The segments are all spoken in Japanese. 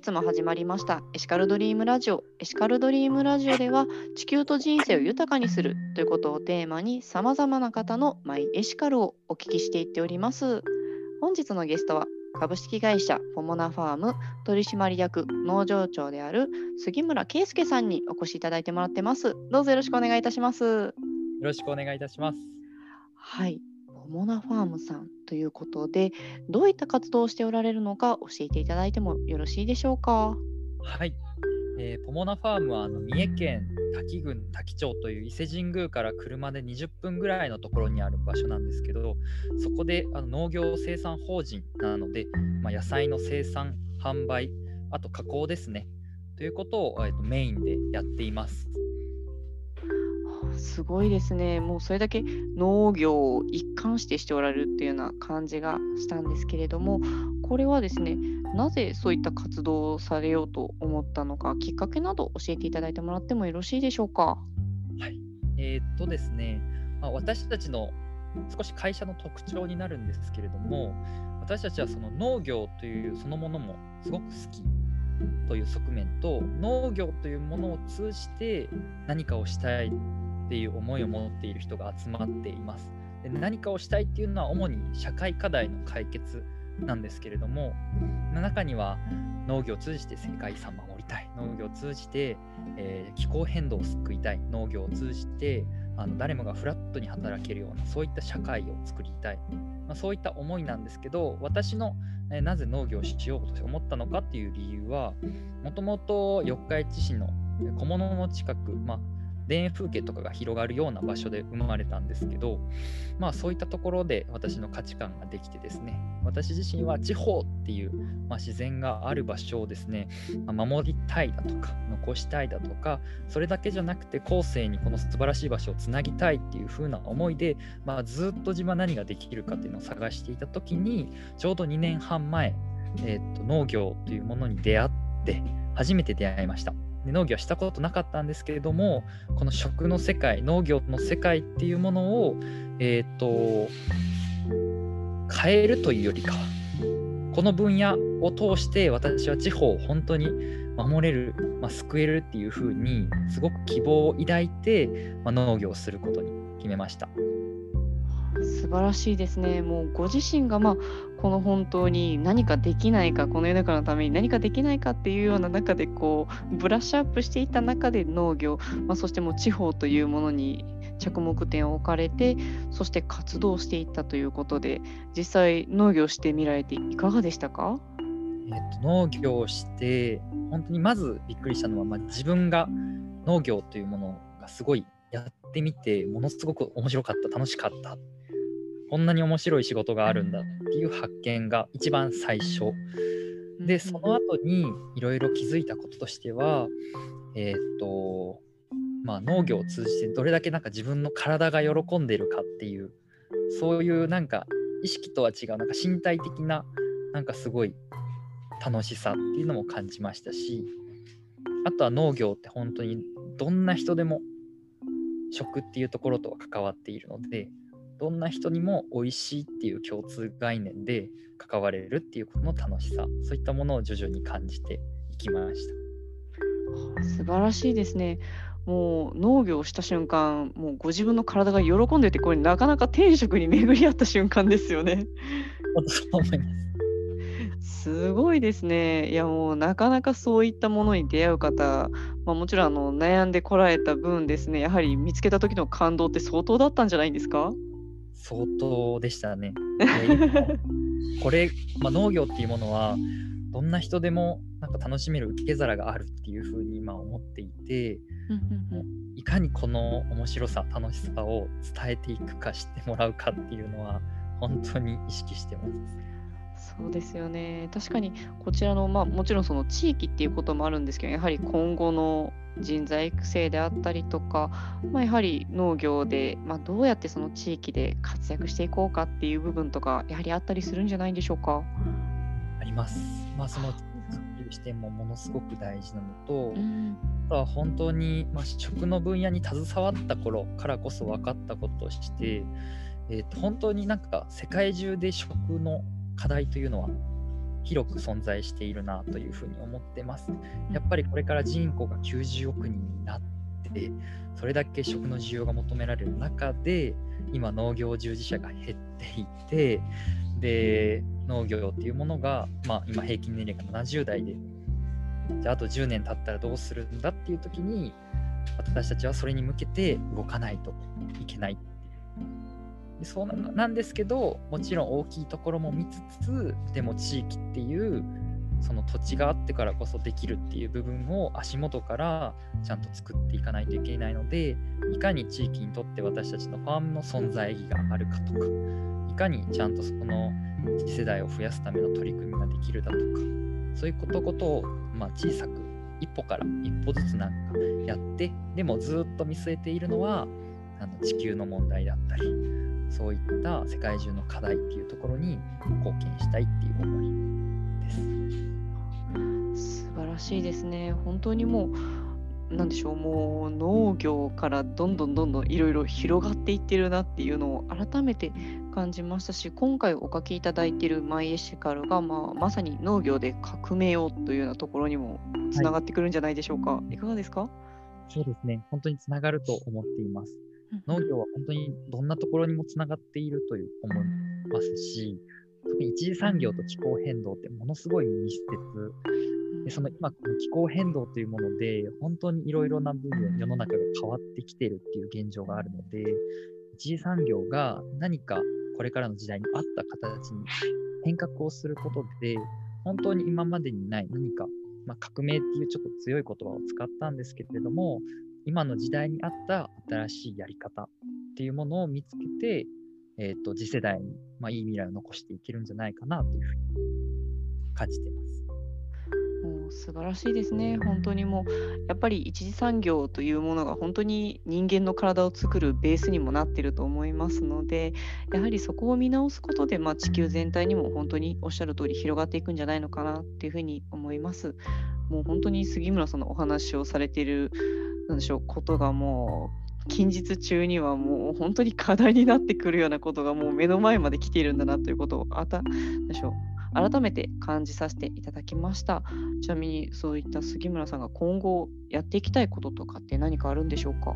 日も始まりましたエシカルドリームラジオ。エシカルドリームラジオでは地球と人生を豊かにするということをテーマに様々な方のマイエシカルをお聞きしていっております。本日のゲストは株式会社ポモナファーム取締役農場長である杉村圭介さんにお越しいただいてもらってます。どうぞよろしくお願いいたします。よろしくお願いいたします。はい、ポモナファームさんということで、どういった活動をしておられるのか教えていただいてもよろしいでしょうか？はい、えー、ポモナファームはあの三重県滝郡滝町という伊勢神宮から車で20分ぐらいのところにある場所なんですけどそこであの農業生産法人なので、まあ、野菜の生産販売あと加工ですねということを、えー、とメインでやっています。すごいですね。もうそれだけ農業を一貫してしておられるっていうような感じがしたんですけれども、これはですね、なぜそういった活動をされようと思ったのか、きっかけなど教えていただいてもらってもよろしいでしょうか？はい。えー、っとですね、まあ、私たちの少し会社の特徴になるんですけれども、私たちはその農業というそのものもすごく好きという側面と農業というものを通じて何かをしたいっていう思いを持っている人が集まっています。で何かをしたいっていうのは主に社会課題の解決なんですけれども中には農業を通じて世界遺産を守りたい。農業を通じて、えー、気候変動を救いたい。農業を通じてあの誰もがフラットに働けるようなそういった社会を作りたい、まあ、そういった思いなんですけど私の、えー、なぜ農業をしようと思ったのかっていう理由はもともと四日市市の小物の近く、まあ田園風景とかが広がるような場所で生まれたんですけど、まあそういったところで私の価値観ができてですね、私自身は地方っていう、まあ、自然がある場所をですね、まあ、守りたいだとか、残したいだとか、それだけじゃなくて後世にこの素晴らしい場所をつなぎたいっていう風な思いで、まあ、ずっと自分は何ができるかっていうのを探していた時に、ちょうど2年半前、えー、と農業というものに出会って、初めて出会いました。農業したことなかったんですけれどもこの食の世界農業の世界っていうものをえっ、ー、と変えるというよりかはこの分野を通して私は地方を本当に守れる、まあ、救えるっていうふうにすごく希望を抱いて、まあ、農業をすることに決めました。素晴らしいですね。もうご自身が、まあ、この本当に何かできないかこの世の中のために何かできないかっていうような中でこうブラッシュアップしていった中で農業、まあ、そしてもう地方というものに着目点を置かれてそして活動していったということで実際農業してみられていかがでしたか？えっと、農業をして本当にまずびっくりしたのは、まあ、自分が農業というものがすごいやってみてものすごく面白かった楽しかったこんなに面白い仕事があるんだっていう発見が一番最初。でその後にいろいろ気づいたこととしてはえっ、とまあ農業を通じてどれだけなんか自分の体が喜んでるかっていうそういうなんか意識とは違うなんか身体的ななんかすごい楽しさっていうのも感じましたしあとは農業って本当にどんな人でも食っていうところとは関わっているのでどんな人にも美味しいっていう共通概念で関われるっていうことの楽しさそういったものを徐々に感じていきました。素晴らしいですね。もう農業をした瞬間もうご自分の体が喜んでてこれなかなか天職に巡り合った瞬間ですよね。そう思います。すごいですね。いやもうなかなかそういったものに出会う方、まあ、もちろんあの悩んでこられた分ですね、やはり見つけた時の感動って相当だったんじゃないんですか？相当でしたね。これ、まあ、農業っていうものはどんな人でもなんか楽しめる受け皿があるっていうふうに今思っていて、いかにこの面白さ楽しさを伝えていくか知ってもらうかっていうのは本当に意識してます。そうですよね確かにこちらの、まあ、もちろんその地域っていうこともあるんですけどやはり今後の人材育成であったりとか、まあ、やはり農業で、まあ、どうやってその地域で活躍していこうかっていう部分とかやはりあったりするんじゃないんでしょうか？あります。まあ、その視点もものすごく大事なのと、うん、あとは本当に、まあ、食の分野に携わった頃からこそ分かったこととして、えー、と本当になんか世界中で食の課題というのは広く存在しているなというふうに思ってます。やっぱりこれから人口が90億人になってそれだけ食の需要が求められる中で今農業従事者が減っていてで農業っていうものが、まあ、今平均年齢が70代でじゃああと10年経ったらどうするんだっていう時に私たちはそれに向けて動かないといけないでそうなんですけどもちろん大きいところも見つつでも地域っていうその土地があってからこそできるっていう部分を足元からちゃんと作っていかないといけないのでいかに地域にとって私たちのファームの存在意義があるかとかいかにちゃんとその次世代を増やすための取り組みができるだとかそういうことことを、ま、小さく一歩から一歩ずつなんかやってでもずっと見据えているのはあの地球の問題だったりそういった世界中の課題っていうところに貢献したいっていう思いです。素晴らしいですね。本当にもうなんでしょうもう農業からどんどんどんどんいろいろ広がっていってるなっていうのを改めて感じましたし今回お書きいただいているマイエシカルが、まあ、まさに農業で革命をというようなところにもつながってくるんじゃないでしょうか、はい、いかがですか？そうですね本当につながると思っています。農業は本当にどんなところにもつながっているという思いますし特に一次産業と気候変動ってものすごい密接でその今この気候変動というもので本当にいろいろな部分世の中が変わってきてるっていう現状があるので一次産業が何かこれからの時代に合った形に変革をすることで本当に今までにない何か、まあ、革命っていうちょっと強い言葉を使ったんですけれども今の時代に合った新しいやり方っていうものを見つけて、えーと、次世代に、まあ、いい未来を残していけるんじゃないかなというふうに感じています。素晴らしいですね。本当にもうやっぱり一次産業というものが本当に人間の体を作るベースにもなっていると思いますのでやはりそこを見直すことで、まあ、地球全体にも本当におっしゃる通り広がっていくんじゃないのかなっていうふうに思います。もう本当に杉村さんのお話をされているなんでしょうことがもう近日中にはもう本当に課題になってくるようなことがもう目の前まで来ているんだなということをあたでしょう改めて感じさせていただきましたちなみにそういった杉村さんが今後やっていきたいこととかって何かあるんでしょうか？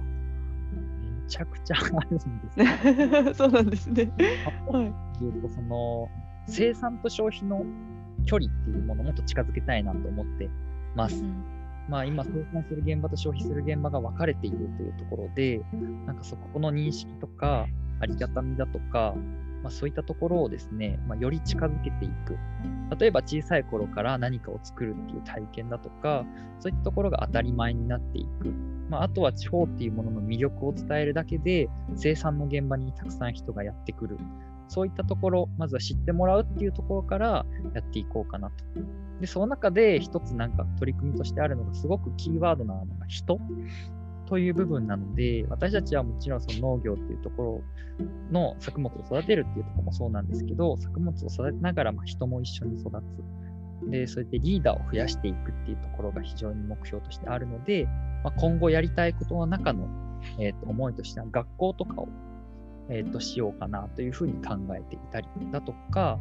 めちゃくちゃあるんですね。そうなんですね。はい。その生産と消費の距離っていうものをもっと近づけたいなと思ってます。うん、まあ今生産する現場と消費する現場が分かれているというところで、なんかそこの認識とかありがたみだとか、まあ、そういったところをですね、まあ、より近づけていく。例えば小さい頃から何かを作るっていう体験だとか、そういったところが当たり前になっていく。まあ、あとは地方っていうものの魅力を伝えるだけで、生産の現場にたくさん人がやってくる。そういったところ、まずは知ってもらうっていうところからやっていこうかなと。で、その中で一つなんか取り組みとしてあるのがすごくキーワードなのが人。という部分なので、私たちはもちろんその農業っていうところの作物を育てるっていうところもそうなんですけど、作物を育てながらま人も一緒に育つ。で、そうやってリーダーを増やしていくっていうところが非常に目標としてあるので、まあ、今後やりたいことの中の、えー、と思いとしては学校とかをえー、としようかなというふうに考えていたりだとか、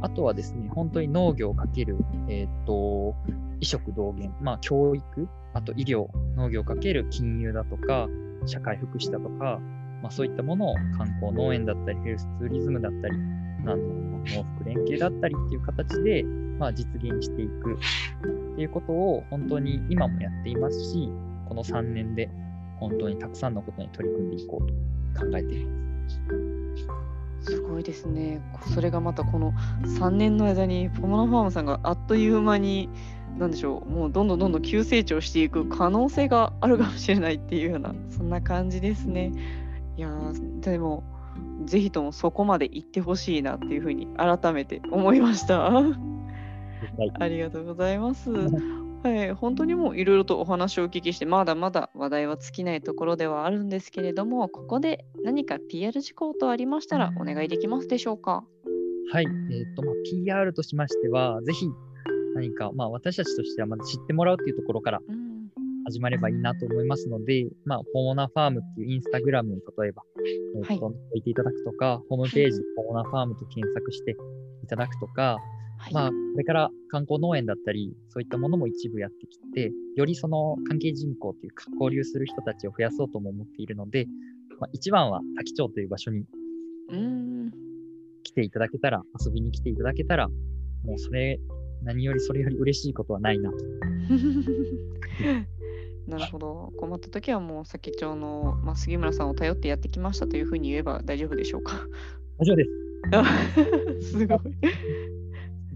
あとはですね、本当に農業をかける、えーと、医食同源、まあ、教育、あと医療、農業をかける金融だとか、社会福祉だとか、まあ、そういったものを観光、農園だったり、ヘルスツーリズムだったり、あの農福連携だったりっていう形で、まあ、実現していくっていうことを本当に今もやっていますし、この3年で本当にたくさんのことに取り組んでいこうと考えています。すごいですね。それがまたこの3年の間にポモナファームさんがあっという間に何でしょうもうどんどんどんどん急成長していく可能性があるかもしれないっていうようなそんな感じですね。いやでもぜひともそこまで行ってほしいなっていうふうに改めて思いました。はい、ありがとうございます。はい、本当にもういろいろとお話をお聞きしてまだまだ話題は尽きないところではあるんですけれどもここで何か PR 事項とありましたらお願いできますでしょうか？はい、えーとまあ、PR としましてはぜひ何か、まあ、私たちとしてはまず知ってもらうというところから始まればいいなと思いますので、うん、まあ、ポーナファームっていうインスタグラムを例えば、えーと、はい、いていただくとか、ホームページ、ポーナファームと検索していただくとか、はい。まあ、これから観光農園だったり、そういったものも一部やってきて、よりその関係人口というか、交流する人たちを増やそうとも思っているので、まあ、一番は滝町という場所に。来ていただけたら、遊びに来ていただけたら、もうそれ、何よりそれより嬉しいことはないなと。なるほど。困った時はもう先町の、まあ、杉村さんを頼ってやってきましたというふうに言えば大丈夫でしょうか。以上です。すごい。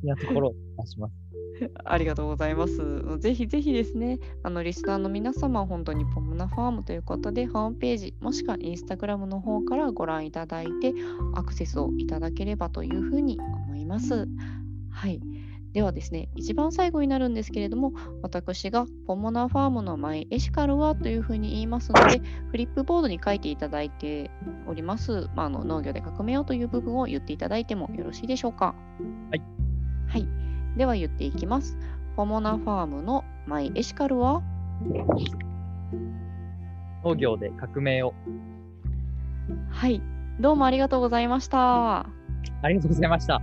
なところを出します。ありがとうございます。ぜひぜひですね、あのリスナーの皆様、本当にポムナファームということで、ホームページ、もしくはインスタグラムの方からご覧いただいて、アクセスをいただければというふうに思います。はい。ではですね、一番最後になるんですけれども、私がポモナファームのマイエシカルはというふうに言いますので、フリップボードに書いていただいております、まあ、あの農業で革命をという部分を言っていただいてもよろしいでしょうか。はい。はい。では言っていきます。ポモナファームのマイエシカルは？農業で革命を。はい。どうもありがとうございました。ありがとうございました。